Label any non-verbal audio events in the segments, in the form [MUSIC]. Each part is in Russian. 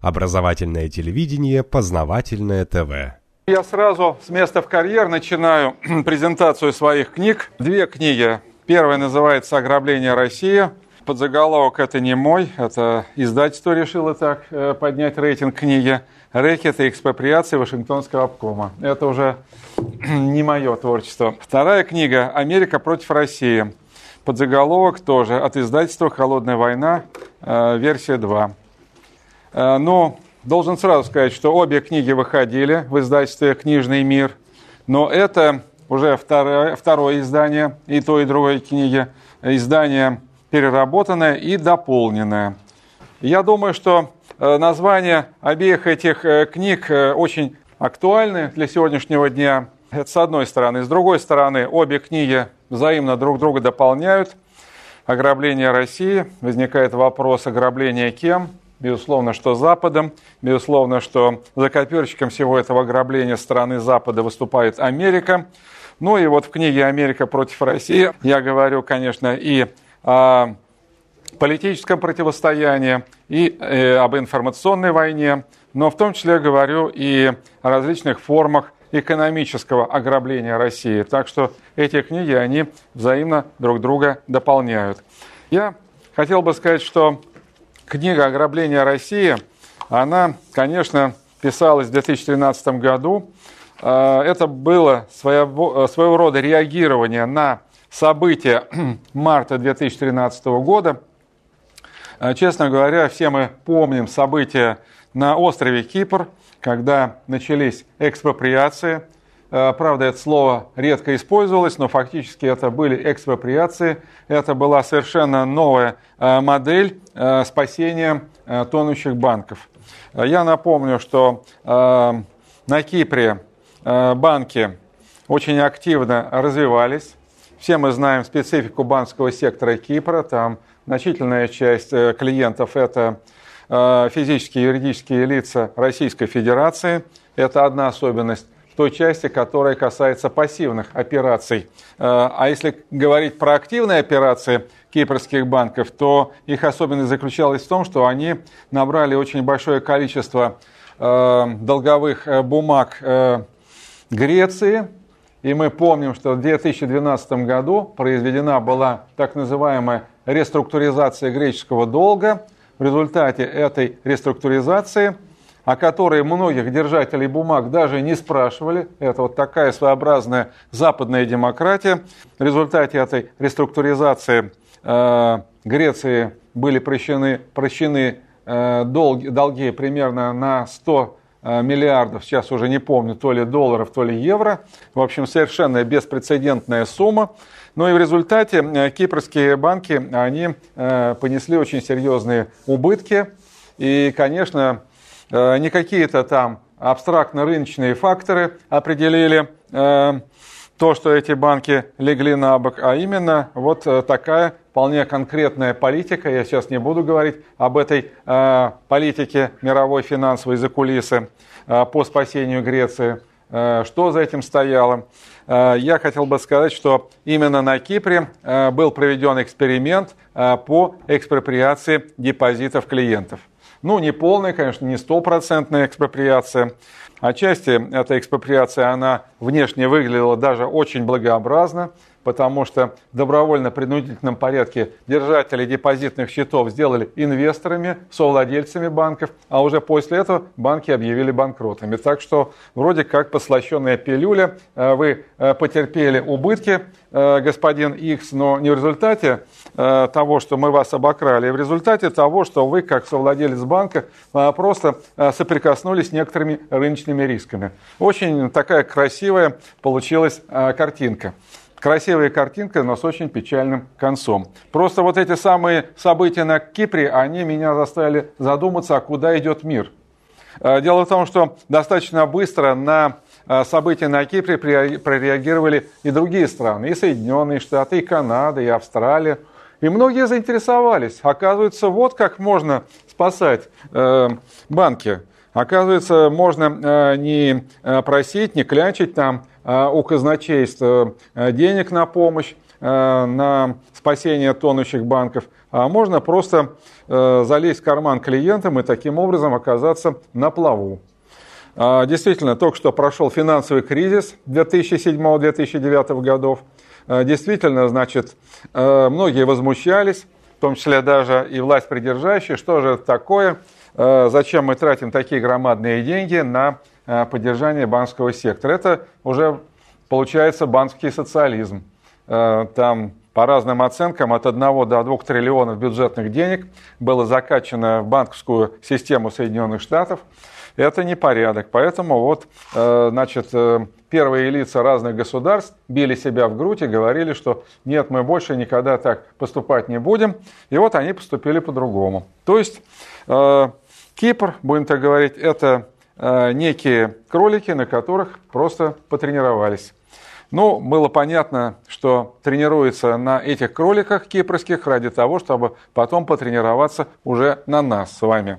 Образовательное телевидение, познавательное ТВ. Я сразу с места в карьер начинаю [CLEARS THROAT] презентацию своих книг. Две книги. Первая называется «Ограбление России». Подзаголовок «Это не мой», это издательство решило так э, поднять рейтинг книги. «Рэкет и экспроприация Вашингтонского обкома». Это уже [CLEARS THROAT] не мое творчество. Вторая книга «Америка против России». Подзаголовок тоже от издательства «Холодная война», э, версия 2. Э, но должен сразу сказать, что обе книги выходили в издательстве «Книжный мир», но это уже второе, второе издание и той, и другой книги. Издание переработанное и дополненное. Я думаю, что э, названия обеих этих книг очень актуальны для сегодняшнего дня. Это с одной стороны. С другой стороны, обе книги взаимно друг друга дополняют. Ограбление России. Возникает вопрос, ограбления кем? Безусловно, что Западом. Безусловно, что закоперщиком всего этого ограбления страны Запада выступает Америка. Ну и вот в книге «Америка против России» я говорю, конечно, и о политическом противостоянии, и э, об информационной войне, но в том числе говорю и о различных формах экономического ограбления России. Так что эти книги, они взаимно друг друга дополняют. Я хотел бы сказать, что книга «Ограбление России», она, конечно, писалась в 2013 году. А, это было своего, рода реагирование на события [CLEARS THROAT] марта 2013 года. А, честно говоря, все мы помним события на острове Кипр, когда начались экспроприации. Э, правда, это слово редко использовалось, но фактически это были экспроприации. Это была совершенно новая э, модель э, спасения тонущих банков. Я напомню, что на Кипре банки очень активно развивались. Все мы знаем специфику банковского сектора Кипра. Там значительная часть клиентов – это физические и юридические лица Российской Федерации. Это одна особенность той части, которая касается пассивных операций. Э, а если говорить про активные операции кипрских банков, то их особенность заключалась в том, что они набрали очень большое количество э, долговых бумаг Греции, и мы помним, что в 2012 году произведена была так называемая реструктуризация греческого долга – в результате этой реструктуризации, о которой многих держателей бумаг даже не спрашивали, это вот такая своеобразная западная демократия, в результате этой реструктуризации э, Греции были прощены, прощены э, долги, долги примерно на 100 э, миллиардов, сейчас уже не помню, то ли долларов, то ли евро. В общем, совершенно беспрецедентная сумма. Ну и в результате э, кипрские банки, они э, понесли очень серьезные убытки. И, конечно, не какие-то там абстрактно-рыночные факторы определили то, что эти банки легли на бок, а именно вот такая вполне конкретная политика. Я сейчас не буду говорить об этой политике мировой финансовой за кулисы по спасению Греции. Что за этим стояло? Э, я хотел бы сказать, что именно на Кипре э, был проведен эксперимент э, по экспроприации депозитов клиентов. Ну, не полная, конечно, не стопроцентная экспроприация. Отчасти эта экспроприация, она внешне выглядела даже очень благообразно потому что в добровольно-принудительном порядке держатели депозитных счетов сделали инвесторами, совладельцами банков, а уже после этого банки объявили банкротами. Так что вроде как послащенная пилюля, э, вы э, потерпели убытки, э, господин X, но не в результате того, что мы вас обокрали, а в результате того, что вы, как совладелец банка, просто соприкоснулись с некоторыми рыночными рисками. Очень такая красивая получилась картинка красивая картинка, но с очень печальным концом. Просто вот эти самые события на Кипре, они меня заставили задуматься, а куда идет мир. Э, дело в том, что достаточно быстро на э, события на Кипре прореагировали и другие страны, и Соединенные Штаты, и Канада, и Австралия. И многие заинтересовались. Оказывается, вот как можно спасать э, банки. Оказывается, можно не просить, не клячить там, Э, у казначейства э, денег на помощь, на спасение тонущих банков, а можно просто залезть в карман клиентам и таким образом оказаться на плаву. А, действительно, только что прошел финансовый кризис 2007-2009 годов. А, действительно, значит, многие возмущались, в том числе даже и власть придержащая, что же это такое, зачем мы тратим такие громадные деньги на поддержание банковского сектора. Это уже получается банковский социализм. Там по разным оценкам от 1 до 2 триллионов бюджетных денег было закачано в банковскую систему Соединенных Штатов. Это непорядок. Поэтому вот, э, значит, э, первые лица разных государств били себя в грудь и говорили, что нет, мы больше никогда так поступать не будем. И вот они поступили по-другому. То есть э, Кипр, будем так говорить, это некие кролики, на которых просто потренировались. Ну, было понятно, что тренируется на этих кроликах кипрских ради того, чтобы потом потренироваться уже на нас с вами.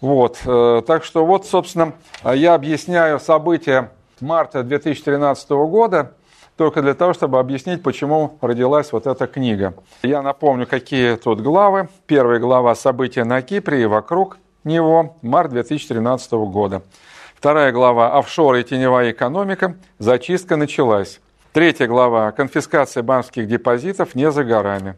Вот, э, так что вот, собственно, я объясняю события марта 2013 года только для того, чтобы объяснить, почему родилась вот эта книга. Я напомню, какие тут главы. Первая глава «События на Кипре и вокруг него», март 2013 года. Вторая глава «Офшоры и теневая экономика. Зачистка началась». Третья глава «Конфискация банковских депозитов не за горами».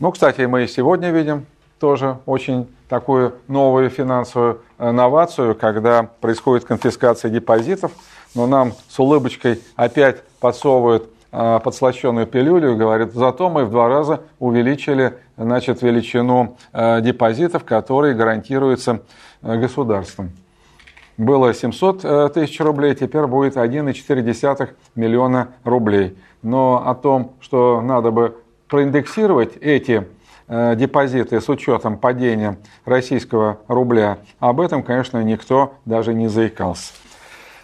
Ну, кстати, мы и сегодня видим тоже очень такую новую финансовую э, новацию, когда происходит конфискация депозитов, но нам с улыбочкой опять подсовывают э, подслащенную пилюлю и говорят, зато мы в два раза увеличили значит, величину э, депозитов, которые гарантируются государством. Было 700 тысяч рублей, теперь будет 1,4 миллиона рублей. Но о том, что надо бы проиндексировать эти Э, депозиты с учетом падения российского рубля, об этом, конечно, никто даже не заикался.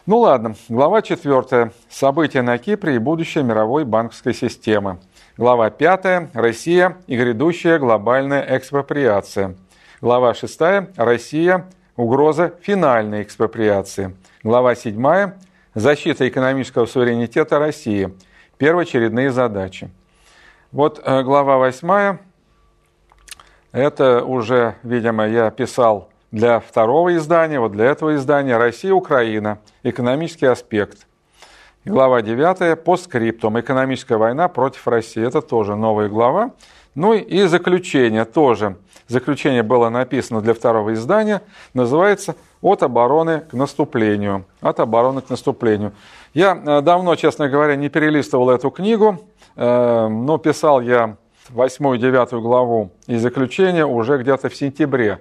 Ну ладно, глава 4. События на Кипре и будущее мировой банковской системы. Глава 5. Россия и грядущая глобальная экспроприация. Глава 6. Россия. Угроза финальной экспроприации. Глава 7. Защита экономического суверенитета России. Первоочередные задачи. Вот э, глава 8 это уже, видимо, я писал для второго издания, вот для этого издания «Россия-Украина. Экономический аспект». Глава 9 по скриптум «Экономическая война против России». Это тоже новая глава. Ну и заключение тоже. Заключение было написано для второго издания. Называется «От обороны к наступлению». От обороны к наступлению. Я э, давно, честно говоря, не перелистывал эту книгу, э, но писал я восьмую, девятую главу и заключение уже где-то в сентябре.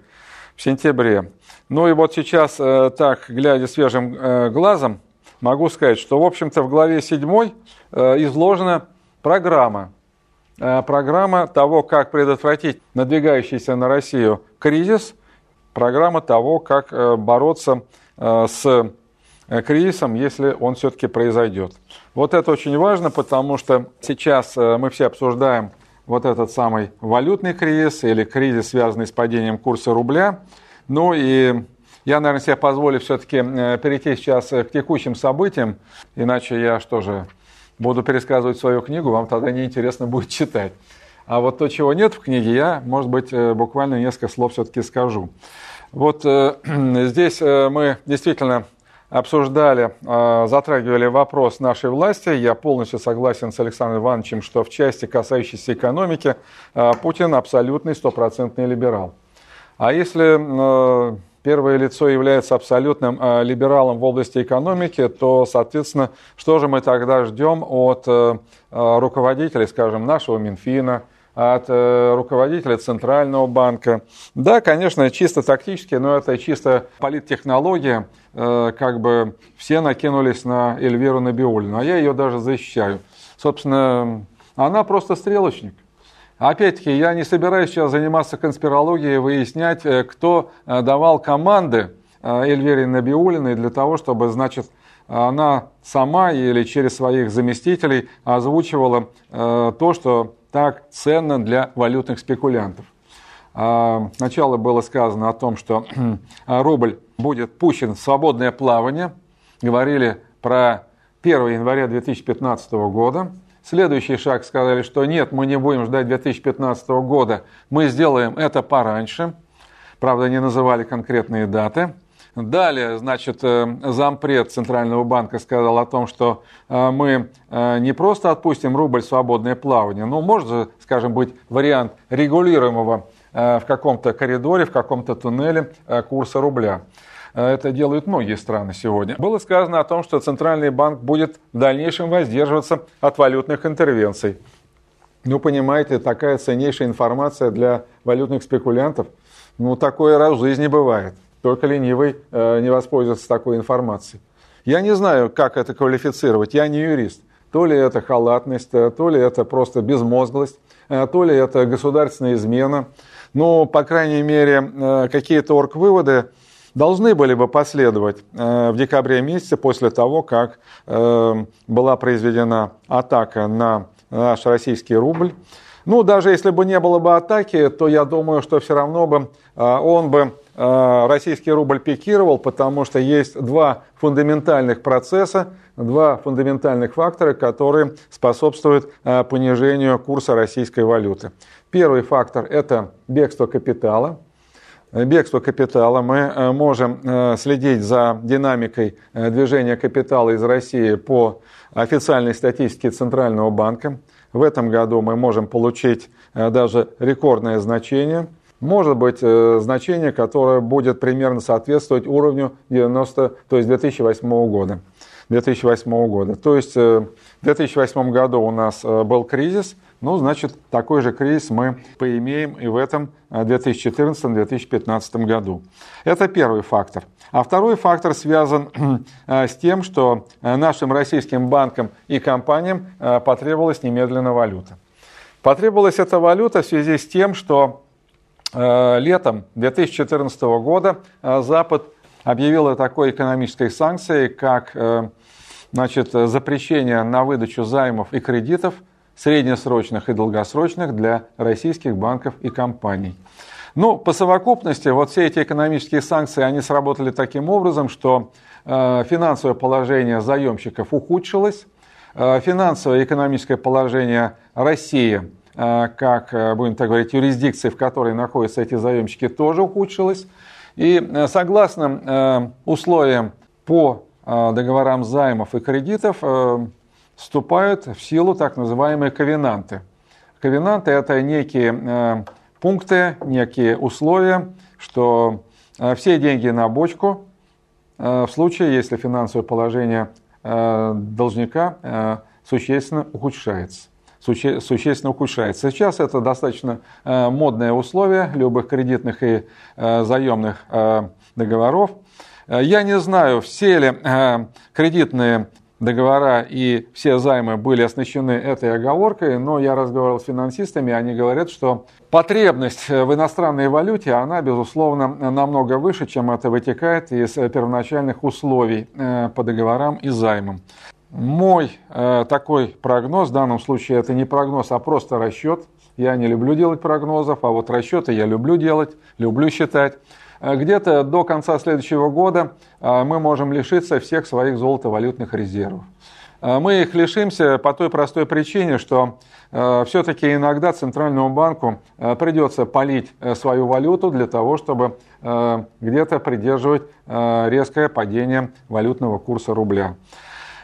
В сентябре. Ну и вот сейчас, э, так, глядя свежим глазом, могу сказать, что, в общем-то, в главе седьмой э, изложена программа. Программа того, как предотвратить надвигающийся на Россию кризис, программа того, как бороться с кризисом, если он все-таки произойдет. Вот это очень важно, потому что сейчас мы все обсуждаем вот этот самый валютный кризис или кризис, связанный с падением курса рубля. Ну и я, наверное, себе позволю все-таки э, перейти сейчас э, к текущим событиям, иначе я что же, буду пересказывать свою книгу, вам тогда неинтересно будет читать. А вот то, чего нет в книге, я, может быть, э, буквально несколько слов все-таки скажу. Вот [CLEARS THROAT] здесь мы действительно обсуждали, а, затрагивали вопрос нашей власти. Я полностью согласен с Александром Ивановичем, что в части, касающейся экономики, а, Путин абсолютный стопроцентный либерал. А если первое лицо является абсолютным либералом в области экономики, то, соответственно, что же мы тогда ждем от руководителей, скажем, нашего Минфина, от э, руководителя Центрального банка. Да, конечно, чисто тактически, но это чисто политтехнология. Э, как бы все накинулись на Эльвиру Набиулину, а я ее даже защищаю. Собственно, она просто стрелочник. Опять-таки, я не собираюсь сейчас заниматься конспирологией, выяснять, э, кто давал команды Эльвире Набиулиной для того, чтобы, значит, она сама или через своих заместителей озвучивала то, что так ценно для валютных спекулянтов. А, сначала было сказано о том, что рубль будет пущен в свободное плавание. Говорили про 1 января 2015 года. Следующий шаг сказали, что нет, мы не будем ждать 2015 года, мы сделаем это пораньше. Правда, не называли конкретные даты. Далее, значит, э, зампред Центрального банка сказал о том, что э, мы э, не просто отпустим рубль в свободное плавание, но может, скажем, быть вариант регулируемого в каком-то коридоре, в каком-то туннеле курса рубля. Это делают многие страны сегодня. Было сказано о том, что Центральный банк будет в дальнейшем воздерживаться от валютных интервенций. Ну, понимаете, такая ценнейшая информация для валютных спекулянтов. Ну, такое раз в жизни бывает. Только ленивый э, не воспользуется такой информацией. Я не знаю, как это квалифицировать, я не юрист. То ли это халатность, э, то ли это просто безмозглость, э, то ли это государственная измена. Но, по крайней мере, какие-то орг-выводы должны были бы последовать в декабре месяце после того, как была произведена атака на наш российский рубль. Ну, даже если бы не было бы атаки, то я думаю, что все равно бы он бы Э, российский рубль пикировал, потому что есть два фундаментальных процесса, два фундаментальных фактора, которые способствуют э, понижению курса российской валюты. Первый фактор – это бегство капитала. Бегство капитала. Мы можем э, следить за динамикой движения капитала из России по официальной статистике Центрального банка. В этом году мы можем получить даже рекордное значение – может быть э, значение, которое будет примерно соответствовать уровню 90, то есть 2008 года. 2008 года. То есть э, в 2008 году у нас э, был кризис, ну, значит, такой же кризис мы поимеем и в этом 2014-2015 году. Это первый фактор. А второй фактор связан [CLEARS THROAT] с тем, что нашим российским банкам и компаниям потребовалась немедленно валюта. Потребовалась эта валюта в связи с тем, что Э, летом 2014 года э, Запад объявил о такой экономической санкции, как э, значит, запрещение на выдачу займов и кредитов среднесрочных и долгосрочных для российских банков и компаний. Ну, по совокупности, вот все эти экономические санкции, они сработали таким образом, что финансовое положение заемщиков ухудшилось, финансовое и экономическое положение России Э, как, э, будем так говорить, юрисдикции, в которой находятся эти заемщики, тоже ухудшилась. И э, согласно условиям по договорам займов и кредитов вступают в силу так называемые ковенанты. Ковенанты – это некие пункты, некие условия, что все деньги на бочку в случае, если финансовое положение должника существенно ухудшается существенно ухудшается. Сейчас это достаточно э, модное условие любых кредитных и э, заемных э, договоров. Я не знаю, все ли кредитные договора и все займы были оснащены этой оговоркой, но я разговаривал с финансистами, они говорят, что потребность в иностранной валюте, она, безусловно, намного выше, чем это вытекает из первоначальных условий по договорам и займам. Мой э, такой прогноз, в данном случае это не прогноз, а просто расчет. Я не люблю делать прогнозов, а вот расчеты я люблю делать, люблю считать. Э, где-то до конца следующего года э, мы можем лишиться всех своих золотовалютных резервов. Э, мы их лишимся по той простой причине, что все-таки иногда Центральному банку придется полить свою валюту для того, чтобы где-то придерживать резкое падение валютного курса рубля.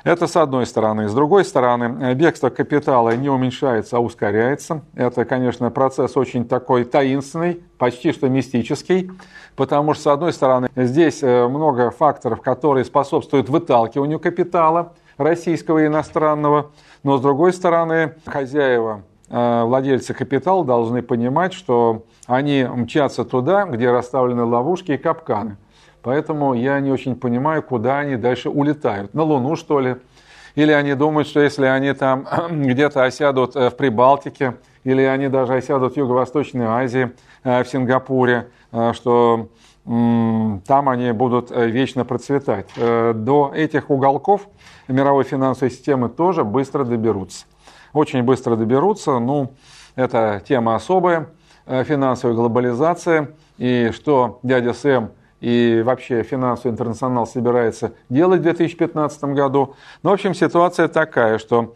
Это с одной стороны. С другой стороны, э, бегство капитала не уменьшается, а ускоряется. Это, конечно, процесс очень такой таинственный, почти что мистический, потому что, с одной стороны, здесь э, много факторов, которые способствуют выталкиванию капитала российского и иностранного, но, с другой стороны, хозяева э, владельцы капитала должны понимать, что они мчатся туда, где расставлены ловушки и капканы. Поэтому я не очень понимаю, куда они дальше улетают. На Луну, что ли? Или они думают, что если они там [CLEARS THROAT] где-то осядут э, в Прибалтике, или они даже осядут в Юго-Восточной Азии, э, в Сингапуре, э, что там они будут вечно процветать. До этих уголков мировой финансовой системы тоже быстро доберутся. Очень быстро доберутся. Ну, это тема особая, финансовая глобализация. И что дядя Сэм и вообще финансовый интернационал собирается делать в 2015 году. Но, в общем, ситуация такая, что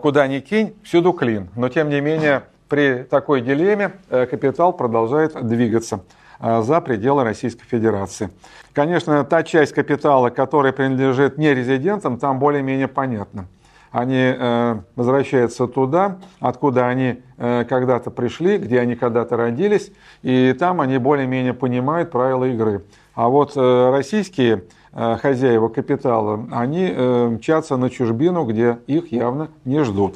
куда ни кинь, всюду клин. Но тем не менее, при такой дилемме капитал продолжает двигаться за пределы Российской Федерации. Конечно, та часть капитала, которая принадлежит не резидентам, там более-менее понятно они э, возвращаются туда, откуда они э, когда-то пришли, где они когда-то родились, и там они более-менее понимают правила игры. А вот э, российские хозяева капитала, они мчатся на чужбину, где их явно не ждут.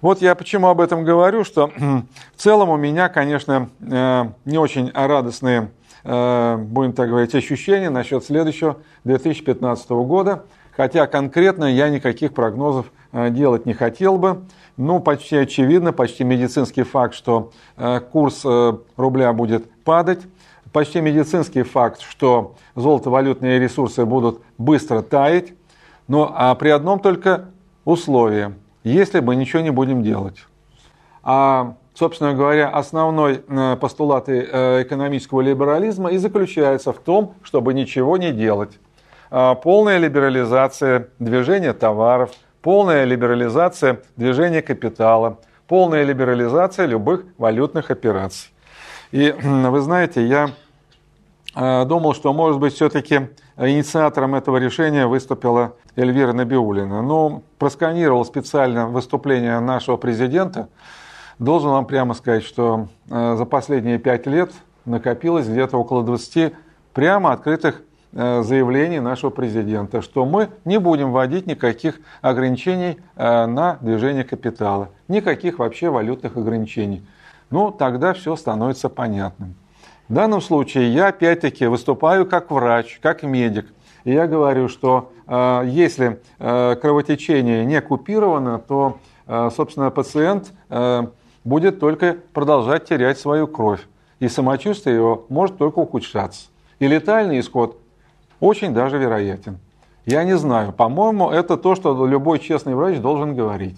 Вот я почему об этом говорю, что [CLEARS THROAT] в целом у меня, конечно, не очень радостные, будем так говорить, ощущения насчет следующего 2015 года, хотя конкретно я никаких прогнозов делать не хотел бы. Ну, почти очевидно, почти медицинский факт, что э, курс э, рубля будет падать. Почти медицинский факт, что золотовалютные ресурсы будут быстро таять. Но а при одном только условии, если мы ничего не будем делать. А, собственно говоря, основной постулат экономического либерализма и заключается в том, чтобы ничего не делать. А, полная либерализация движения товаров – полная либерализация движения капитала, полная либерализация любых валютных операций. И вы знаете, я э, думал, что, может быть, все-таки инициатором этого решения выступила Эльвира Набиулина. Но ну, просканировал специально выступление нашего президента. Должен вам прямо сказать, что э, за последние пять лет накопилось где-то около 20 прямо открытых заявлений нашего президента, что мы не будем вводить никаких ограничений э, на движение капитала, никаких вообще валютных ограничений. Ну, тогда все становится понятным. В данном случае я опять-таки выступаю как врач, как медик. И я говорю, что э, если кровотечение не купировано, то, собственно, пациент будет только продолжать терять свою кровь. И самочувствие его может только ухудшаться. И летальный исход очень даже вероятен. Я не знаю. По-моему, это то, что любой честный врач должен говорить.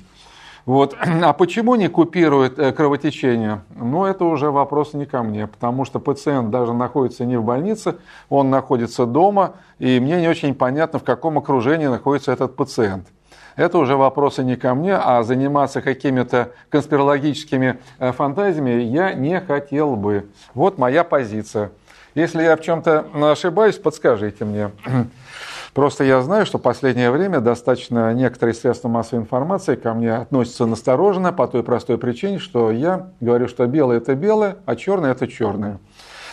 Вот. [CLEARS THROAT] А почему не купирует э, кровотечение? Ну, это уже вопрос не ко мне, потому что пациент даже находится не в больнице, он находится дома, и мне не очень понятно, в каком окружении находится этот пациент. Это уже вопросы не ко мне, а заниматься какими-то конспирологическими э, фантазиями я не хотел бы. Вот моя позиция. Если я в чем-то ошибаюсь, подскажите мне. [CLEARS THROAT] Просто я знаю, что в последнее время достаточно некоторые средства массовой информации ко мне относятся настороженно по той простой причине, что я говорю, что белое это белое, а черное это черное.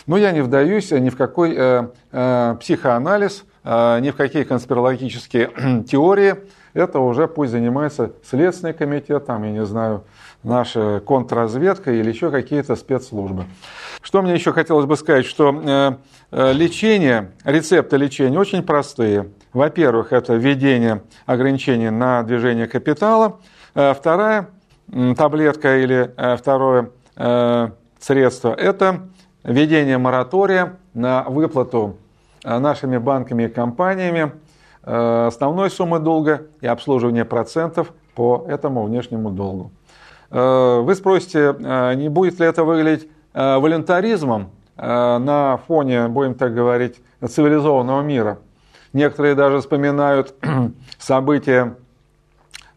Но я не вдаюсь ни в какой э, э, психоанализ, э, ни в какие конспирологические [CLEARS THROAT] теории. Это уже пусть занимается Следственный комитет, там, я не знаю, наша контрразведка или еще какие-то спецслужбы. Что мне еще хотелось бы сказать, что э, э, лечение, рецепты лечения очень простые. Во-первых, это введение ограничений на движение капитала. Э, вторая таблетка или второе средство – это введение моратория на выплату нашими банками и компаниями основной суммы долга и обслуживание процентов по этому внешнему долгу. Вы спросите, не будет ли это выглядеть Э, волюнтаризмом э, на фоне, будем так говорить, цивилизованного мира. Некоторые даже вспоминают [CLEARS THROAT] события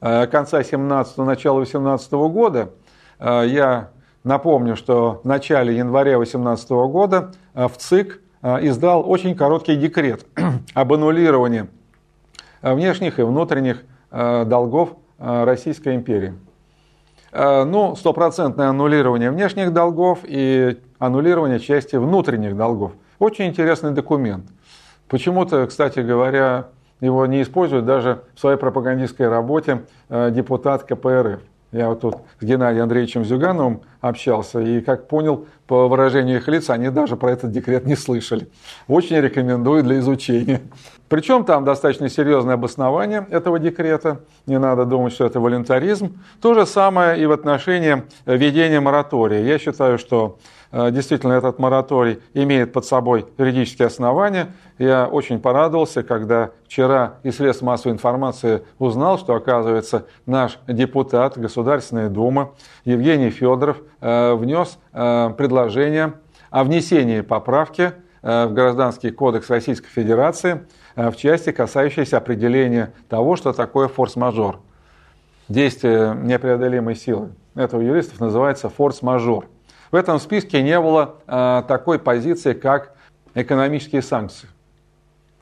э, конца 17-го, начала 18 года. Я напомню, что в начале января 18 года в ЦИК издал очень короткий декрет [CLEARS THROAT] об аннулировании внешних и внутренних долгов Российской империи. Э, ну, стопроцентное аннулирование внешних долгов и аннулирование части внутренних долгов. Очень интересный документ. Почему-то, кстати говоря, его не использует даже в своей пропагандистской работе э, депутат КПРФ. Я вот тут с Геннадием Андреевичем Зюгановым общался, и как понял по выражению их лиц, они даже про этот декрет не слышали. Очень рекомендую для изучения. Причем там достаточно серьезное обоснование этого декрета. Не надо думать, что это волюнтаризм. То же самое и в отношении введения моратория. Я считаю, что действительно этот мораторий имеет под собой юридические основания. Я очень порадовался, когда вчера из средств массовой информации узнал, что, оказывается, наш депутат Государственной Думы Евгений Федоров э, внес э, предложение о внесении поправки в Гражданский кодекс Российской Федерации в части, касающейся определения того, что такое форс-мажор. действие непреодолимой силы. Это у юристов называется форс-мажор. В этом списке не было э, такой позиции, как экономические санкции.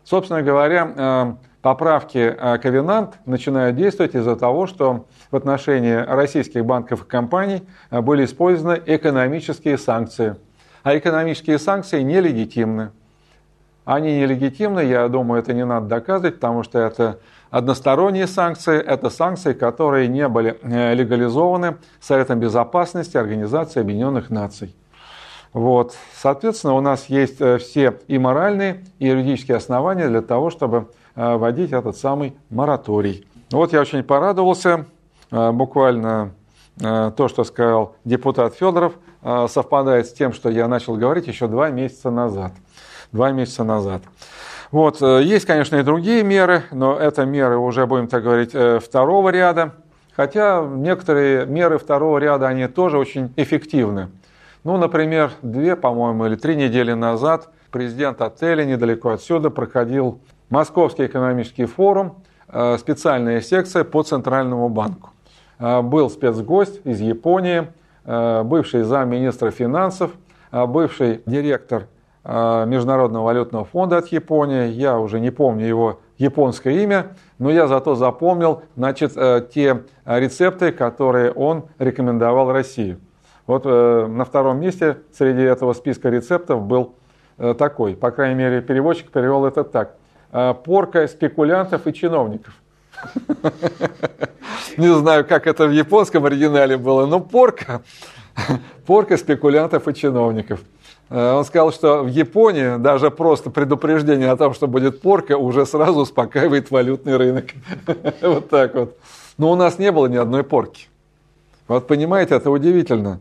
Собственно говоря, э, поправки э, Ковенант начинают действовать из-за того, что в отношении российских банков и компаний были использованы экономические санкции. А экономические санкции нелегитимны. Они нелегитимны, я думаю, это не надо доказывать, потому что это односторонние санкции, это санкции, которые не были легализованы Советом Безопасности Организации Объединенных Наций. Вот. Соответственно, у нас есть э, все и моральные, и юридические основания для того, чтобы э, вводить этот самый мораторий. Вот я очень порадовался, э, буквально то, что сказал депутат Федоров, совпадает с тем, что я начал говорить еще два месяца назад. Два месяца назад. Вот, есть, конечно, и другие меры, но это меры уже, будем так говорить, второго ряда. Хотя некоторые меры второго ряда, они тоже очень эффективны. Ну, например, две, по-моему, или три недели назад президент отеля недалеко отсюда проходил Московский экономический форум, э, специальная секция по Центральному банку. Э, был спецгость из Японии, э, бывший замминистра финансов, бывший директор Международного валютного фонда от Японии. Я уже не помню его японское имя, но я зато запомнил значит, те рецепты, которые он рекомендовал России. Вот э, на втором месте среди этого списка рецептов был э, такой, по крайней мере, переводчик перевел это так. Э, порка спекулянтов и чиновников. [LAUGHS] Не знаю, как это в японском оригинале было, но порка, [LAUGHS] порка спекулянтов и чиновников. Э, он сказал, что в Японии даже просто предупреждение о том, что будет порка, уже сразу успокаивает валютный рынок. [LAUGHS] Вот так вот. Но у нас не было ни одной порки. Вот понимаете, это удивительно.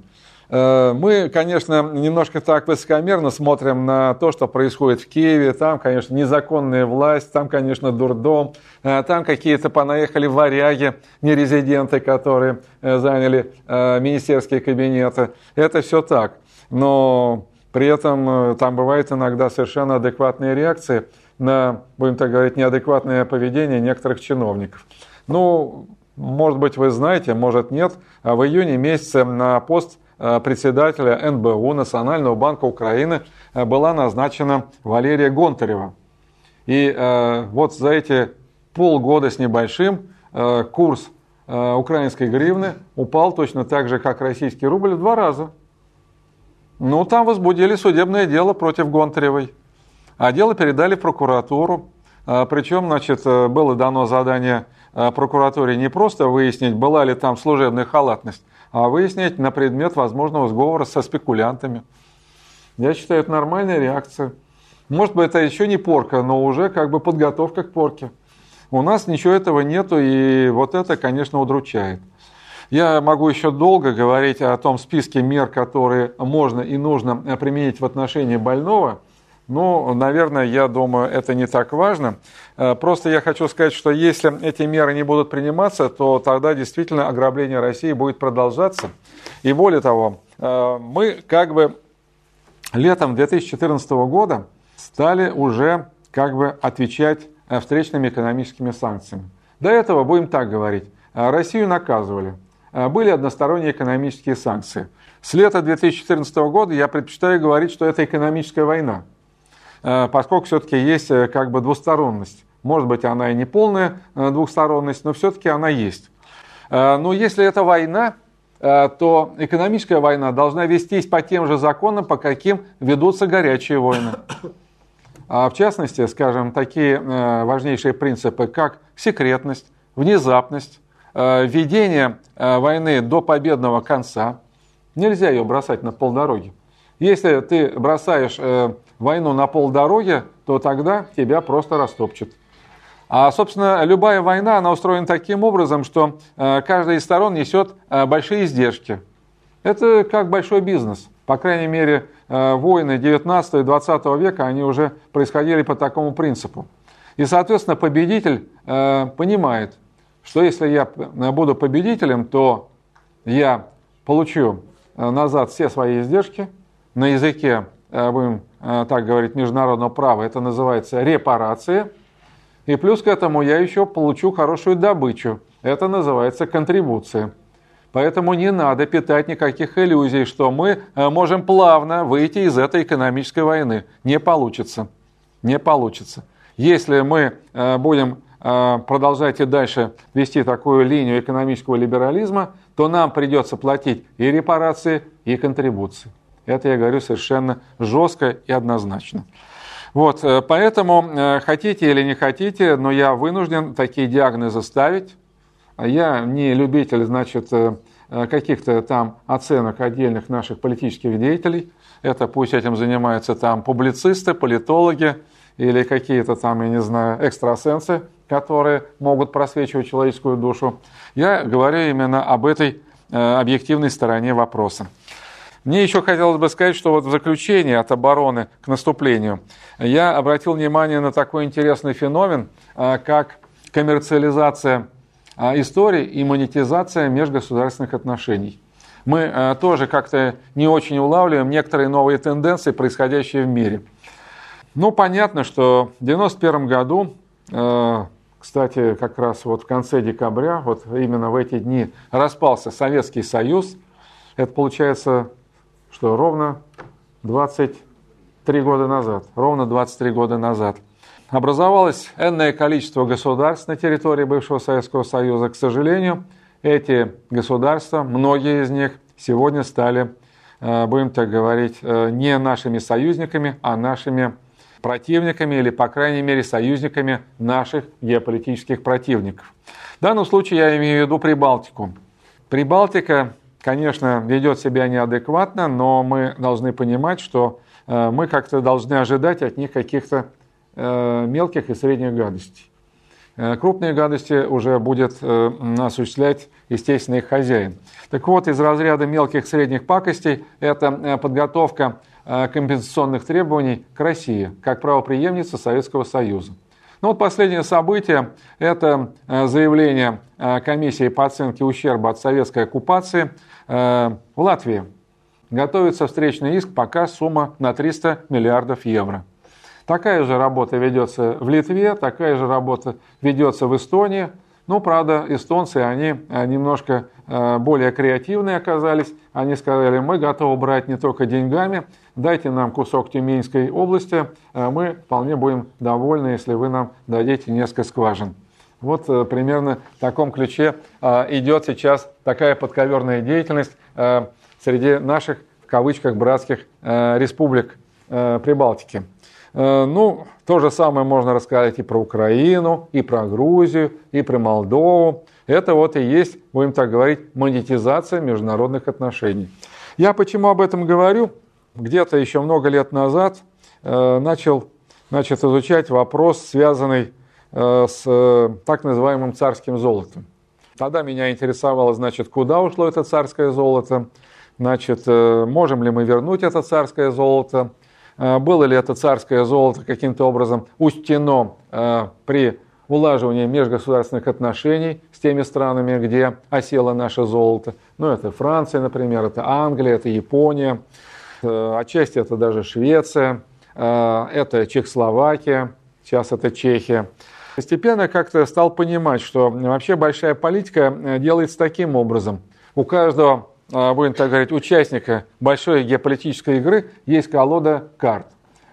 Э, мы, конечно, немножко так высокомерно смотрим на то, что происходит в Киеве. Там, конечно, незаконная власть, там, конечно, дурдом, э, там какие-то понаехали варяги, нерезиденты, которые заняли министерские кабинеты. Это все так. Но при этом там бывают иногда совершенно адекватные реакции на, будем так говорить, неадекватное поведение некоторых чиновников. Ну, может быть, вы знаете, может нет, а в июне месяце на пост Э, председателя НБУ Национального банка Украины э, была назначена Валерия Гонтарева. И э, вот за эти полгода с небольшим курс украинской гривны упал точно так же, как российский рубль, в два раза. Ну, там возбудили судебное дело против Гонтаревой. А дело передали в прокуратуру. Причем, значит, было дано задание прокуратуре не просто выяснить, была ли там служебная халатность, а выяснить на предмет возможного сговора со спекулянтами. Я считаю, это нормальная реакция. Может быть, это еще не порка, но уже как бы подготовка к порке. У нас ничего этого нету, и вот это, конечно, удручает. Я могу еще долго говорить о том списке мер, которые можно и нужно применить в отношении больного – ну, наверное, я думаю, это не так важно. Э, просто я хочу сказать, что если эти меры не будут приниматься, то тогда действительно ограбление России будет продолжаться. И более того, э, мы как бы летом 2014 года стали уже как бы отвечать э, встречными экономическими санкциями. До этого, будем так говорить, Россию наказывали. Были односторонние экономические санкции. С лета 2014 года я предпочитаю говорить, что это экономическая война. Э, поскольку все-таки есть э, как бы двусторонность. Может быть, она и не полная э, двухсторонность, но все-таки она есть. Но если это война, то экономическая война должна вестись по тем же законам, по каким ведутся горячие войны. А в частности, скажем, такие важнейшие принципы, как секретность, внезапность, ведение войны до победного конца. Нельзя ее бросать на полдороги. Если ты бросаешь войну на полдороге, то тогда тебя просто растопчет. А, собственно, любая война, она устроена таким образом, что э, каждая из сторон несет э, большие издержки. Это как большой бизнес. По крайней мере, э, войны 19 и 20 века, они уже происходили по такому принципу. И, соответственно, победитель понимает, что если я буду победителем, то я получу назад все свои издержки на языке Э, будем э, так говорить, международного права, это называется репарация. И плюс к этому я еще получу хорошую добычу. Это называется контрибуция. Поэтому не надо питать никаких иллюзий, что мы э, можем плавно выйти из этой экономической войны. Не получится. Не получится. Если мы э, будем э, продолжать и дальше вести такую линию экономического либерализма, то нам придется платить и репарации, и контрибуции. Это я говорю совершенно жестко и однозначно. Вот, поэтому хотите или не хотите, но я вынужден такие диагнозы ставить. Я не любитель, значит, э, каких-то там оценок отдельных наших политических деятелей. Это пусть этим занимаются там публицисты, политологи или какие-то там, я не знаю, экстрасенсы, которые могут просвечивать человеческую душу. Я говорю именно об этой э, объективной стороне вопроса. Мне еще хотелось бы сказать, что вот в заключение от обороны к наступлению я обратил внимание на такой интересный феномен, э, как коммерциализация а, истории и монетизация межгосударственных отношений. Мы тоже как-то не очень улавливаем некоторые новые тенденции, происходящие в мире. Ну, понятно, что в 1991 году, кстати, как раз вот в конце декабря, вот именно в эти дни распался Советский Союз. Это получается, что ровно 23 года назад. Ровно 23 года назад – Образовалось энное количество государств на территории бывшего Советского Союза. К сожалению, эти государства, многие из них сегодня стали, э, будем так говорить, э, не нашими союзниками, а нашими противниками или, по крайней мере, союзниками наших геополитических противников. В данном случае я имею в виду Прибалтику. Прибалтика, конечно, ведет себя неадекватно, но мы должны понимать, что э, мы как-то должны ожидать от них каких-то Э, мелких и средних гадостей. Э, крупные гадости уже будет осуществлять, естественно, их хозяин. Так вот, из разряда мелких и средних пакостей это подготовка компенсационных требований к России, как правоприемница Советского Союза. Ну вот последнее событие – это заявление комиссии по оценке ущерба от советской оккупации в Латвии. Готовится встречный иск, пока сумма на 300 миллиардов евро. Такая же работа ведется в Литве, такая же работа ведется в Эстонии. Ну, правда, эстонцы, они э, немножко э, более креативные оказались. Они сказали, мы готовы брать не только деньгами, дайте нам кусок Тюменской области, э, мы вполне будем довольны, если вы нам дадите несколько скважин. Вот примерно в таком ключе идет сейчас такая подковерная деятельность среди наших, в кавычках, братских республик Прибалтики. Э, ну, то же самое можно рассказать и про Украину, и про Грузию, и про Молдову. Это вот и есть, будем так говорить, монетизация международных отношений. Я почему об этом говорю? Где-то еще много лет назад э, начал значит, изучать вопрос, связанный э, с так называемым царским золотом. Тогда меня интересовало, значит, куда ушло это царское золото, значит, можем ли мы вернуть это царское золото, Э, было ли это царское золото каким-то образом учтено э, при улаживании межгосударственных отношений с теми странами, где осело наше золото. Ну, это Франция, например, это Англия, это Япония, э, отчасти это даже Швеция, это Чехословакия, сейчас это Чехия. Постепенно как-то стал понимать, что вообще большая политика делается таким образом. У каждого будем так говорить, участника большой геополитической игры есть колода карт.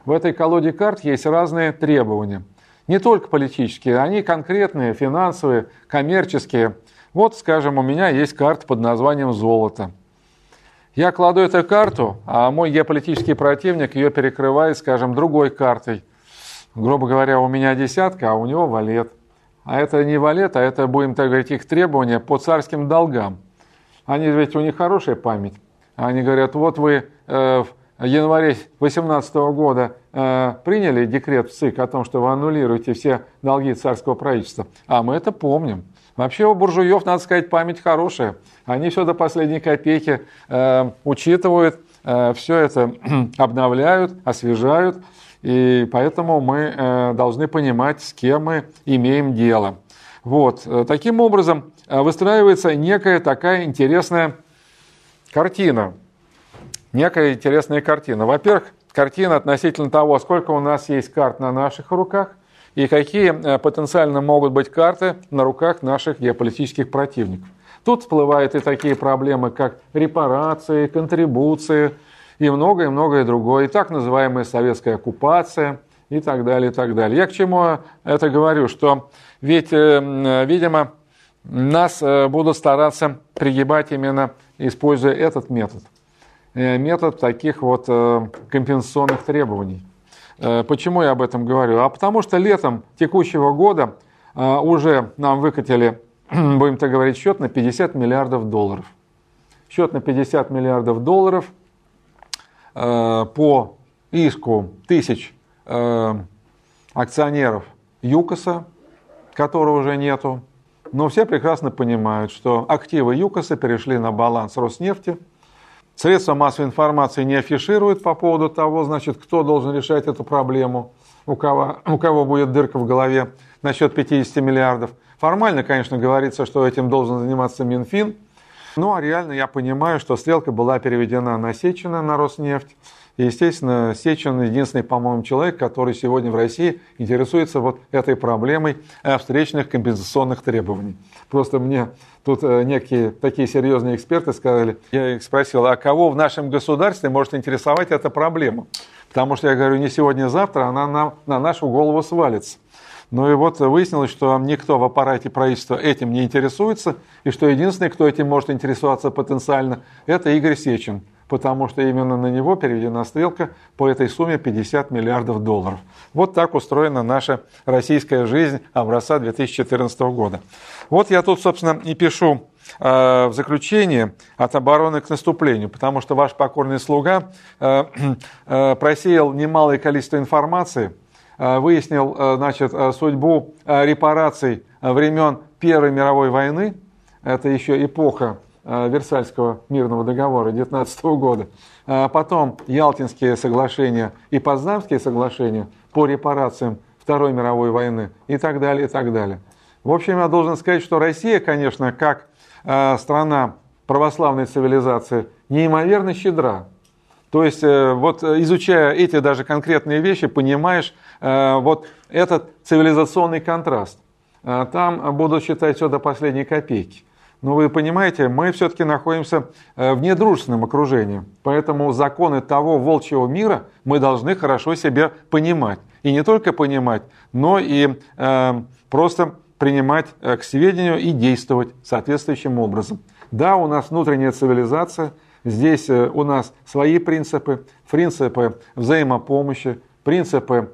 В этой колоде карт есть разные требования. Не только политические, они конкретные, финансовые, коммерческие. Вот, скажем, у меня есть карта под названием «Золото». Я кладу эту карту, а мой геополитический противник ее перекрывает, скажем, другой картой. Грубо говоря, у меня десятка, а у него валет. А это не валет, а это, будем так говорить, их требования по царским долгам. Они ведь у них хорошая память. Они говорят, вот вы э, в январе 2018 года э, приняли декрет в ЦИК о том, что вы аннулируете все долги царского правительства. А мы это помним. Вообще у буржуев, надо сказать, память хорошая. Они все до последней копейки э, учитывают, э, все это [CLEARS THROAT] обновляют, освежают. И поэтому мы э, должны понимать, с кем мы имеем дело. Вот. Э, таким образом, Э, выстраивается некая такая интересная картина. Некая интересная картина. Во-первых, картина относительно того, сколько у нас есть карт на наших руках и какие потенциально могут быть карты на руках наших геополитических противников. Тут всплывают и такие проблемы, как репарации, контрибуции и многое-многое другое, и так называемая советская оккупация и так далее, и так далее. Я к чему это говорю, что ведь, видимо, нас будут стараться пригибать именно используя этот метод. Э, метод таких вот э, компенсационных требований. Э, почему я об этом говорю? А потому что летом текущего года уже нам выкатили, [CLEARS THROAT] будем так говорить, счет на 50 миллиардов долларов. Счет на 50 миллиардов долларов по иску тысяч акционеров ЮКОСа, которого уже нету. Но все прекрасно понимают, что активы ЮКОСа перешли на баланс Роснефти – Средства массовой информации не афишируют по поводу того, значит, кто должен решать эту проблему, у кого, у кого будет дырка в голове насчет 50 миллиардов. Формально, конечно, говорится, что этим должен заниматься Минфин. Ну, а реально я понимаю, что стрелка была переведена на Сечина, на Роснефть. И, естественно, Сечин единственный, по-моему, человек, который сегодня в России интересуется вот этой проблемой э, встречных компенсационных требований. Просто мне тут э, некие такие серьезные эксперты сказали, я их спросил, а кого в нашем государстве может интересовать эта проблема? Потому что я говорю, не сегодня, а завтра она на, на нашу голову свалится. Ну и вот выяснилось, что никто в аппарате правительства этим не интересуется, и что единственный, кто этим может интересоваться потенциально, это Игорь Сечин потому что именно на него переведена стрелка по этой сумме 50 миллиардов долларов. Вот так устроена наша российская жизнь образца 2014 года. Вот я тут, собственно, и пишу э, в заключение от обороны к наступлению, потому что ваш покорный слуга э, [CLEARS THROAT] э, просеял немалое количество информации, выяснил значит, судьбу репараций времен Первой мировой войны, это еще эпоха Версальского мирного договора 19 года, а потом Ялтинские соглашения и Поздамские соглашения по репарациям Второй мировой войны и так далее, и так далее. В общем, я должен сказать, что Россия, конечно, как э, страна православной цивилизации, неимоверно щедра. То есть, э, вот изучая эти даже конкретные вещи, понимаешь вот этот цивилизационный контраст. Там будут считать все до последней копейки. Но вы понимаете, мы все-таки находимся э, в недружественном окружении. Поэтому законы того волчьего мира мы должны хорошо себе понимать. И не только понимать, но и э, просто принимать э, к сведению и действовать соответствующим образом. Да, у нас внутренняя цивилизация, здесь э, у нас свои принципы, принципы взаимопомощи, принципы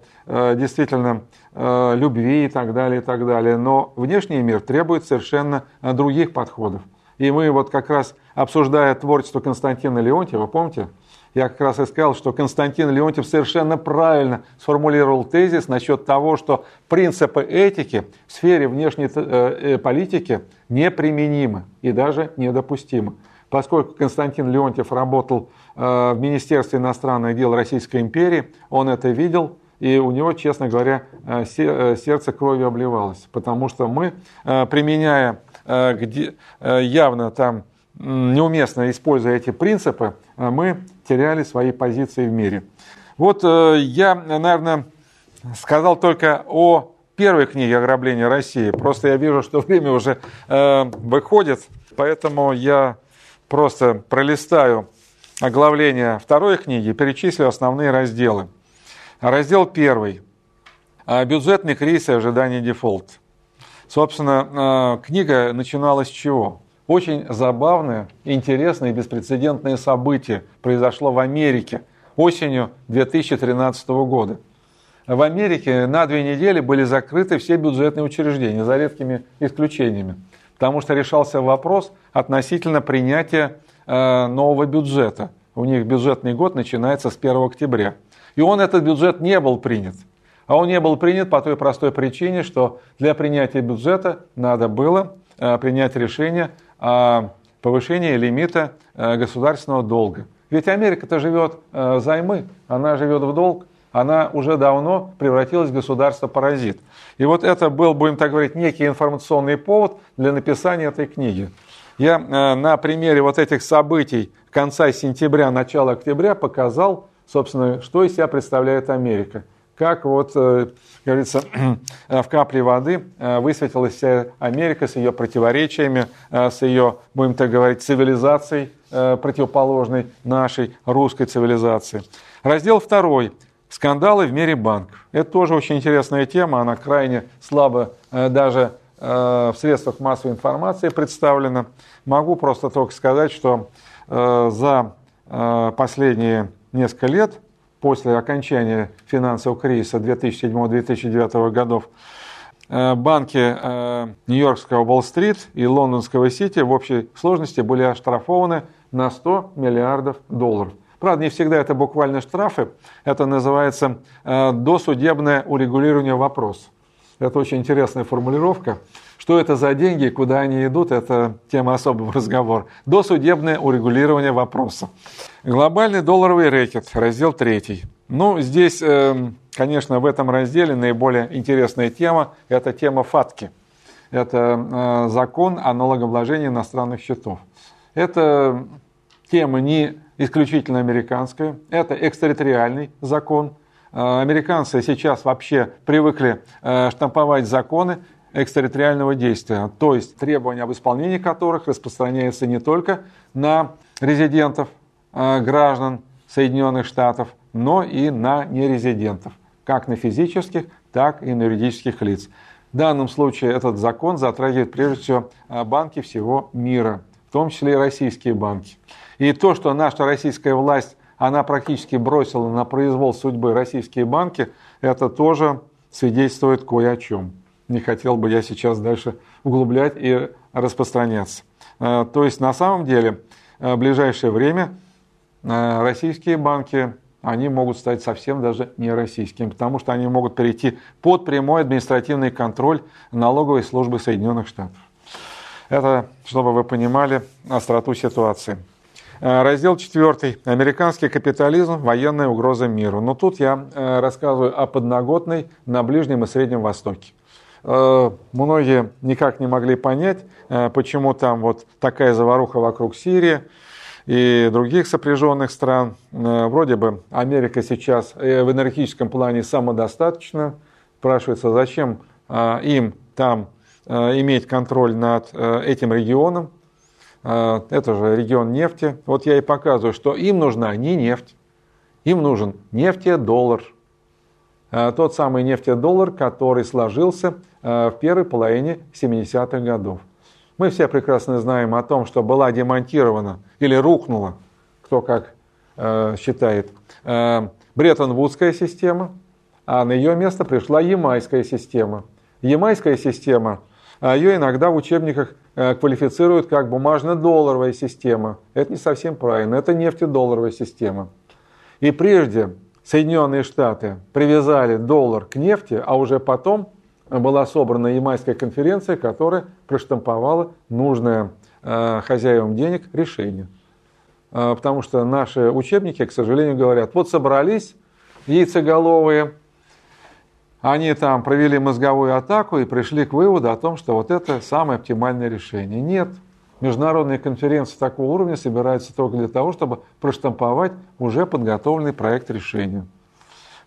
действительно Э, любви и так далее, и так далее. Но внешний мир требует совершенно э, других подходов. И мы вот как раз, обсуждая творчество Константина Леонтьева, помните, я как раз и сказал, что Константин Леонтьев совершенно правильно сформулировал тезис насчет того, что принципы этики в сфере внешней э, политики неприменимы и даже недопустимы. Поскольку Константин Леонтьев работал в Министерстве иностранных дел Российской империи, он это видел, и у него, честно говоря, э, э, сердце кровью обливалось, потому что мы, э, применяя где, явно там неуместно используя эти принципы, мы теряли свои позиции в мире. Вот я, наверное, сказал только о первой книге «Ограбление России». Просто я вижу, что [LAUGHS] время уже выходит, поэтому я просто пролистаю оглавление второй книги перечислю основные разделы. Раздел первый. А, бюджетный кризис и ожидание дефолт. Собственно, а, книга начиналась с чего? Очень забавное, интересное и беспрецедентное событие произошло в Америке осенью 2013 года. В Америке на две недели были закрыты все бюджетные учреждения, за редкими исключениями, потому что решался вопрос относительно принятия а, нового бюджета. У них бюджетный год начинается с 1 октября. И он, этот бюджет, не был принят. А он не был принят по той простой причине, что для принятия бюджета надо было э, принять решение о повышении лимита э, государственного долга. Ведь Америка-то живет э, займы, она живет в долг, она уже давно превратилась в государство-паразит. И вот это был, будем так говорить, некий информационный повод для написания этой книги. Я на примере вот этих событий конца сентября, начала октября показал, собственно, что из себя представляет Америка. как вот, как говорится, [CLEARS THROAT] в капле воды высветилась вся Америка с ее противоречиями, с ее, будем так говорить, цивилизацией, противоположной нашей русской цивилизации. Раздел второй. Скандалы в мире банков. Это тоже очень интересная тема, она крайне слабо даже в средствах массовой информации представлена. Могу просто только сказать, что за последние несколько лет после окончания финансового кризиса 2007-2009 годов э, банки э, Нью-Йоркского Уолл-стрит и Лондонского Сити в общей сложности были оштрафованы на 100 миллиардов долларов. Правда, не всегда это буквально штрафы, это называется э, досудебное урегулирование вопроса. Это очень интересная формулировка. Что это за деньги, куда они идут, это тема особого [LAUGHS] разговора. Досудебное урегулирование вопроса. Глобальный долларовый рэкет, раздел 3. Ну, здесь, эм, конечно, в этом разделе наиболее интересная тема – это тема ФАТКИ. Это э, закон о налогообложении иностранных счетов. Это тема не исключительно американская, это экстерриториальный закон. Э, американцы сейчас вообще привыкли э, штамповать законы экстерриториального действия, то есть требования об исполнении которых распространяются не только на резидентов, э, граждан Соединенных Штатов, но и на нерезидентов, как на физических, так и на юридических лиц. В данном случае этот закон затрагивает прежде всего э, банки всего мира, в том числе и российские банки. И то, что наша российская власть, она практически бросила на произвол судьбы российские банки, это тоже свидетельствует кое о чем не хотел бы я сейчас дальше углублять и распространяться. Э, то есть на самом деле э, в ближайшее время э, российские банки они могут стать совсем даже не российскими, потому что они могут перейти под прямой административный контроль налоговой службы Соединенных Штатов. Это, чтобы вы понимали остроту ситуации. Раздел 4. Американский капитализм. Военная угроза миру. Но тут я рассказываю о подноготной на Ближнем и Среднем Востоке. Э, многие никак не могли понять, э, почему там вот такая заваруха вокруг Сирии и других сопряженных стран. Э, вроде бы Америка сейчас в энергетическом плане самодостаточна. Спрашивается, зачем им там иметь контроль над этим регионом. Это же регион нефти. Вот я и показываю, что им нужна не нефть, им нужен нефтедоллар. Тот самый нефтедоллар, который сложился Э, в первой половине 70-х годов. Мы все прекрасно знаем о том, что была демонтирована или рухнула, кто как э, считает, э, Бреттон-Вудская система, а на ее место пришла Ямайская система. Ямайская система, э, ее иногда в учебниках э, квалифицируют как бумажно-долларовая система. Это не совсем правильно, это нефтедолларовая система. И прежде Соединенные Штаты привязали доллар к нефти, а уже потом была собрана Ямайская конференция, которая проштамповала нужное э, хозяевам денег решение. Э, потому что наши учебники, к сожалению, говорят, вот собрались яйцеголовые, они там провели мозговую атаку и пришли к выводу о том, что вот это самое оптимальное решение. Нет, международные конференции такого уровня собираются только для того, чтобы проштамповать уже подготовленный проект решения.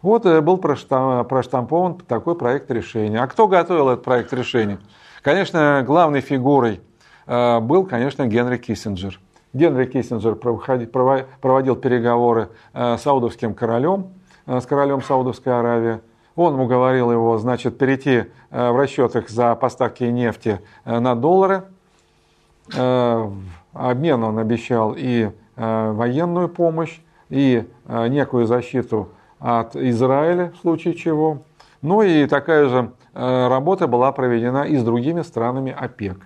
Вот э, был проштампован такой проект решения. А кто готовил этот проект решения? Конечно, главной фигурой э, был, конечно, Генри Киссинджер. Генри Киссинджер проводил переговоры э, с саудовским королем, с королем Саудовской Аравии. Он уговорил его, значит, перейти в расчетах за поставки нефти на доллары. Обмен он обещал и военную помощь, и некую защиту от Израиля, в случае чего. Ну и такая же э, работа была проведена и с другими странами ОПЕК.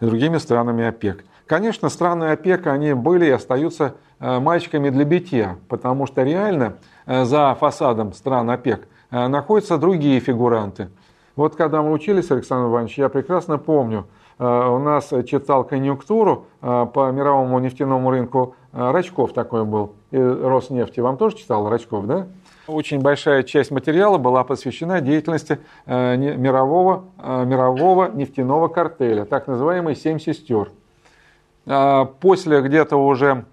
И другими странами ОПЕК. Конечно, страны ОПЕК, они были и остаются э, мальчиками для битья, потому что реально э, за фасадом стран ОПЕК находятся другие фигуранты. Вот когда мы учились, Александр Иванович, я прекрасно помню, у нас читал конъюнктуру по мировому нефтяному рынку Рачков такой был, Роснефти. Вам тоже читал Рачков, да? Очень большая часть материала была посвящена деятельности э, мирового, э, мирового нефтяного картеля, так называемый «Семь сестер». После где-то уже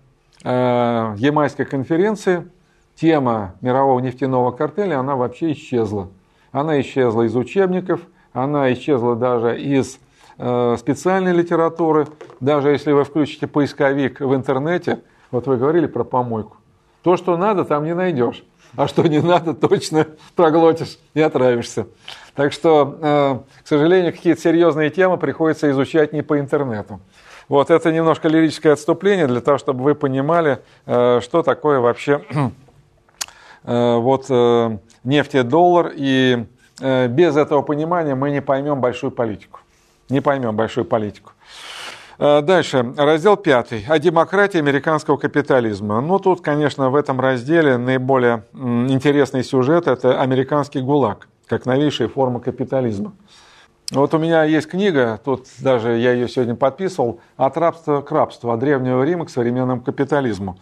э, Ямайской конференции тема мирового нефтяного картеля, она вообще исчезла. Она исчезла из учебников, она исчезла даже из э, специальной литературы. Даже если вы включите поисковик в интернете, вот вы говорили про помойку, то, что надо, там не найдешь. А что не надо, точно проглотишь и отравишься. Так что, э, к сожалению, какие-то серьезные темы приходится изучать не по интернету. Вот это немножко лирическое отступление для того, чтобы вы понимали, э, что такое вообще [CLEARS THROAT] вот нефть-доллар. И без этого понимания мы не поймем большую политику. Не поймем большую политику. Э, дальше, раздел пятый. О демократии американского капитализма. Ну, тут, конечно, в этом разделе наиболее интересный сюжет – это американский ГУЛАГ, как новейшая форма капитализма. Вот у меня есть книга, тут даже я ее сегодня подписывал, «От рабства к рабству. От Древнего Рима к современному капитализму».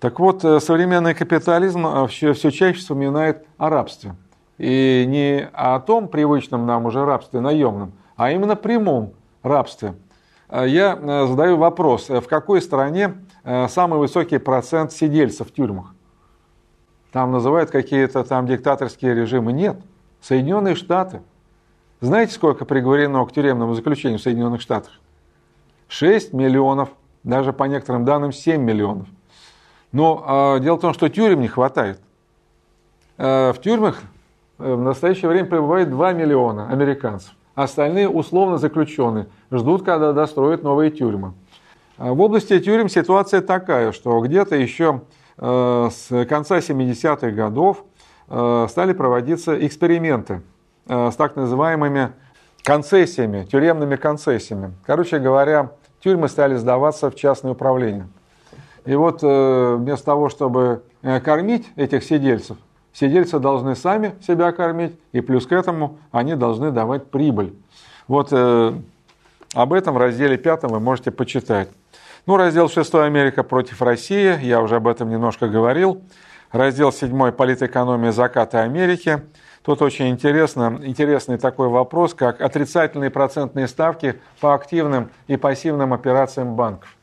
Так вот, э, современный капитализм все, все чаще вспоминает о рабстве. И не о том привычном нам уже рабстве наемном, а именно прямом рабстве – Э, я э, задаю вопрос, в какой стране самый высокий процент сидельцев в тюрьмах? Там называют какие-то там диктаторские режимы. Нет. Соединенные Штаты. Знаете, сколько приговорено к тюремному заключению в Соединенных Штатах? 6 миллионов, даже по некоторым данным 7 миллионов. Но э, дело в том, что тюрем не хватает. Э, в тюрьмах в настоящее время пребывает 2 миллиона американцев. Остальные условно заключенные ждут, когда достроят новые тюрьмы. А в области тюрем ситуация такая, что где-то еще э, с конца 70-х годов э, стали проводиться эксперименты э, с так называемыми концессиями, тюремными концессиями. Короче говоря, тюрьмы стали сдаваться в частное управление. И вот вместо того, чтобы кормить этих сидельцев, Сидельцы должны сами себя кормить, и плюс к этому они должны давать прибыль. Вот э, об этом в разделе 5 вы можете почитать. Ну, раздел 6 «Америка против России», я уже об этом немножко говорил. Раздел 7 «Политэкономия заката Америки». Тут очень интересно, интересный такой вопрос, как отрицательные процентные ставки по активным и пассивным операциям банков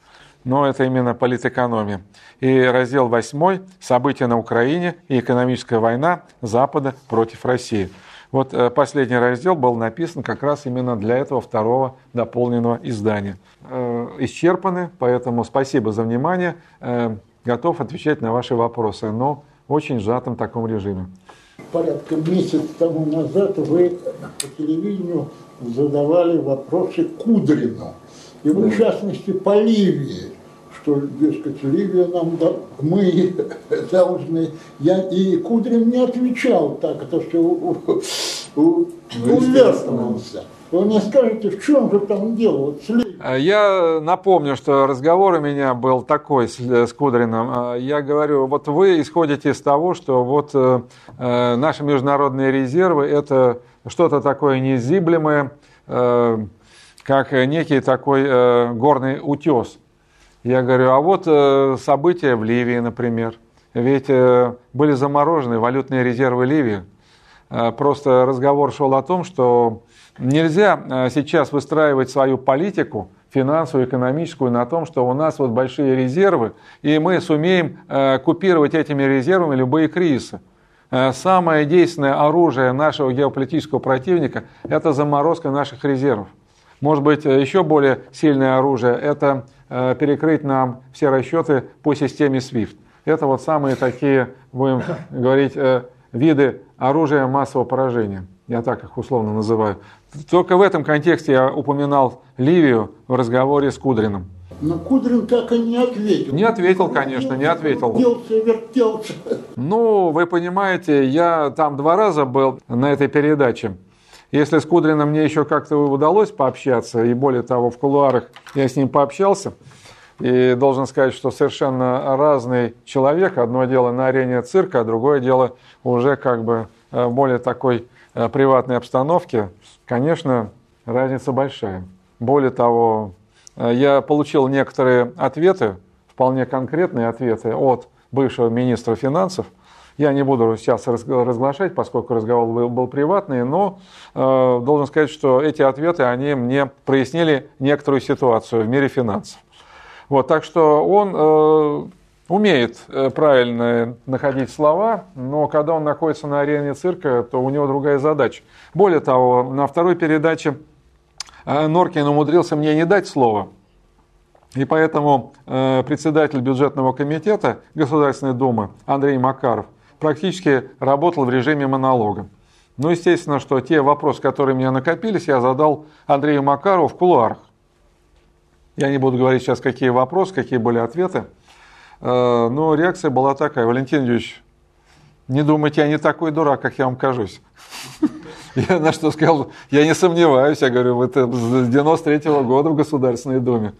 но это именно политэкономия. И раздел 8 «События на Украине и экономическая война Запада против России». Вот э, последний раздел был написан как раз именно для этого второго дополненного издания. Э, исчерпаны, поэтому спасибо за внимание. Э, готов отвечать на ваши вопросы, но в очень сжатом таком режиме. Порядка месяца тому назад вы по телевидению задавали вопросы Кудрину. И в частности по Ливии что, дескать, Ливия нам, да, мы [LAUGHS] должны, я, и Кудрин не отвечал так, это все уверствовался. Вы мне скажете, в чем же там дело? Вот а я напомню, что разговор у меня был такой с, с Кудриным. А я говорю, вот вы исходите из того, что вот э, э наши международные резервы это что-то такое незыблемое, э, как некий такой э, горный утес. Я говорю, а вот э, события в Ливии, например. Ведь э, были заморожены валютные резервы Ливии. Э, просто разговор шел о том, что нельзя сейчас выстраивать свою политику финансовую, экономическую на том, что у нас вот большие резервы, и мы сумеем купировать этими резервами любые кризисы. Самое действенное оружие нашего геополитического противника – это заморозка наших резервов. Может быть, еще более сильное оружие – это перекрыть нам все расчеты по системе SWIFT. Это вот самые такие, будем говорить, э, виды оружия массового поражения. Я так их условно называю. Только в этом контексте я упоминал Ливию в разговоре с Кудриным. Но Кудрин так и не ответил. Не ответил, конечно, не ответил. Вертелся, вертелся. Ну, вы понимаете, я там два раза был на этой передаче. Если с Кудриным мне еще как-то удалось пообщаться, и более того, в кулуарах я с ним пообщался, и должен сказать, что совершенно разный человек. Одно дело на арене цирка, а другое дело уже как бы э, более такой э, приватной обстановке. Конечно, разница большая. Более того, э, я получил некоторые ответы, вполне конкретные ответы от бывшего министра финансов, я не буду сейчас разглашать, поскольку разговор был, был приватный, но э, должен сказать, что эти ответы, они мне прояснили некоторую ситуацию в мире финансов. Вот, так что он умеет э, правильно находить слова, но когда он находится на арене цирка, то у него другая задача. Более того, на второй передаче э, Норкин умудрился мне не дать слова. И поэтому э, председатель бюджетного комитета Государственной Думы Андрей Макаров практически работал в режиме монолога. Ну, естественно, что те вопросы, которые у меня накопились, я задал Андрею Макарову в кулуарах. Я не буду говорить сейчас, какие вопросы, какие были ответы. Э, но реакция была такая, Валентин Юрьевич, не думайте, я не такой дурак, как я вам кажусь. [LAUGHS] Я на что сказал, я не сомневаюсь, я говорю, вы с 93 -го года в Государственной Думе.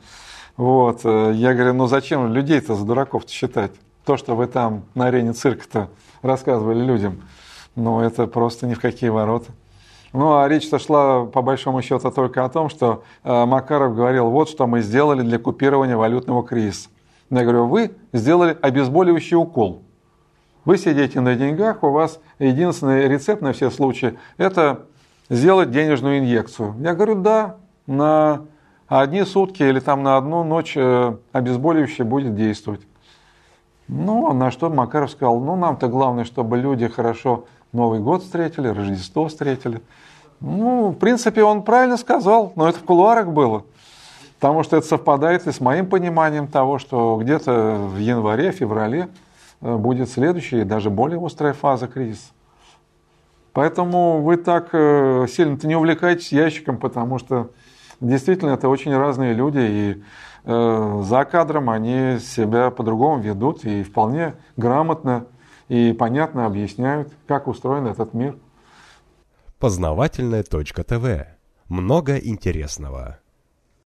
Вот. Э, я говорю, ну зачем людей-то за дураков-то считать? То, что вы там на арене цирка-то рассказывали людям, ну это просто ни в какие ворота. Ну, а речь-то шла, по большому счету, только о том, что э, Макаров говорил, вот что мы сделали для купирования валютного кризиса. Я говорю, вы сделали обезболивающий укол. Вы сидите на деньгах, у вас единственный рецепт на все случаи – это сделать денежную инъекцию. Я говорю, да, на одни сутки или там на одну ночь э, обезболивающее будет действовать. Ну, а на что Макаров сказал, ну, нам-то главное, чтобы люди хорошо Новый год встретили, Рождество встретили. Ну, в принципе, он правильно сказал, но это в кулуарах было. Потому что это совпадает и с моим пониманием того, что где-то в январе, феврале э, будет следующая и даже более острая фаза кризиса. Поэтому вы так э, сильно-то не увлекайтесь ящиком, потому что действительно это очень разные люди, и за кадром они себя по-другому ведут и вполне грамотно и понятно объясняют, как устроен этот мир. Познавательная точка ТВ. Много интересного.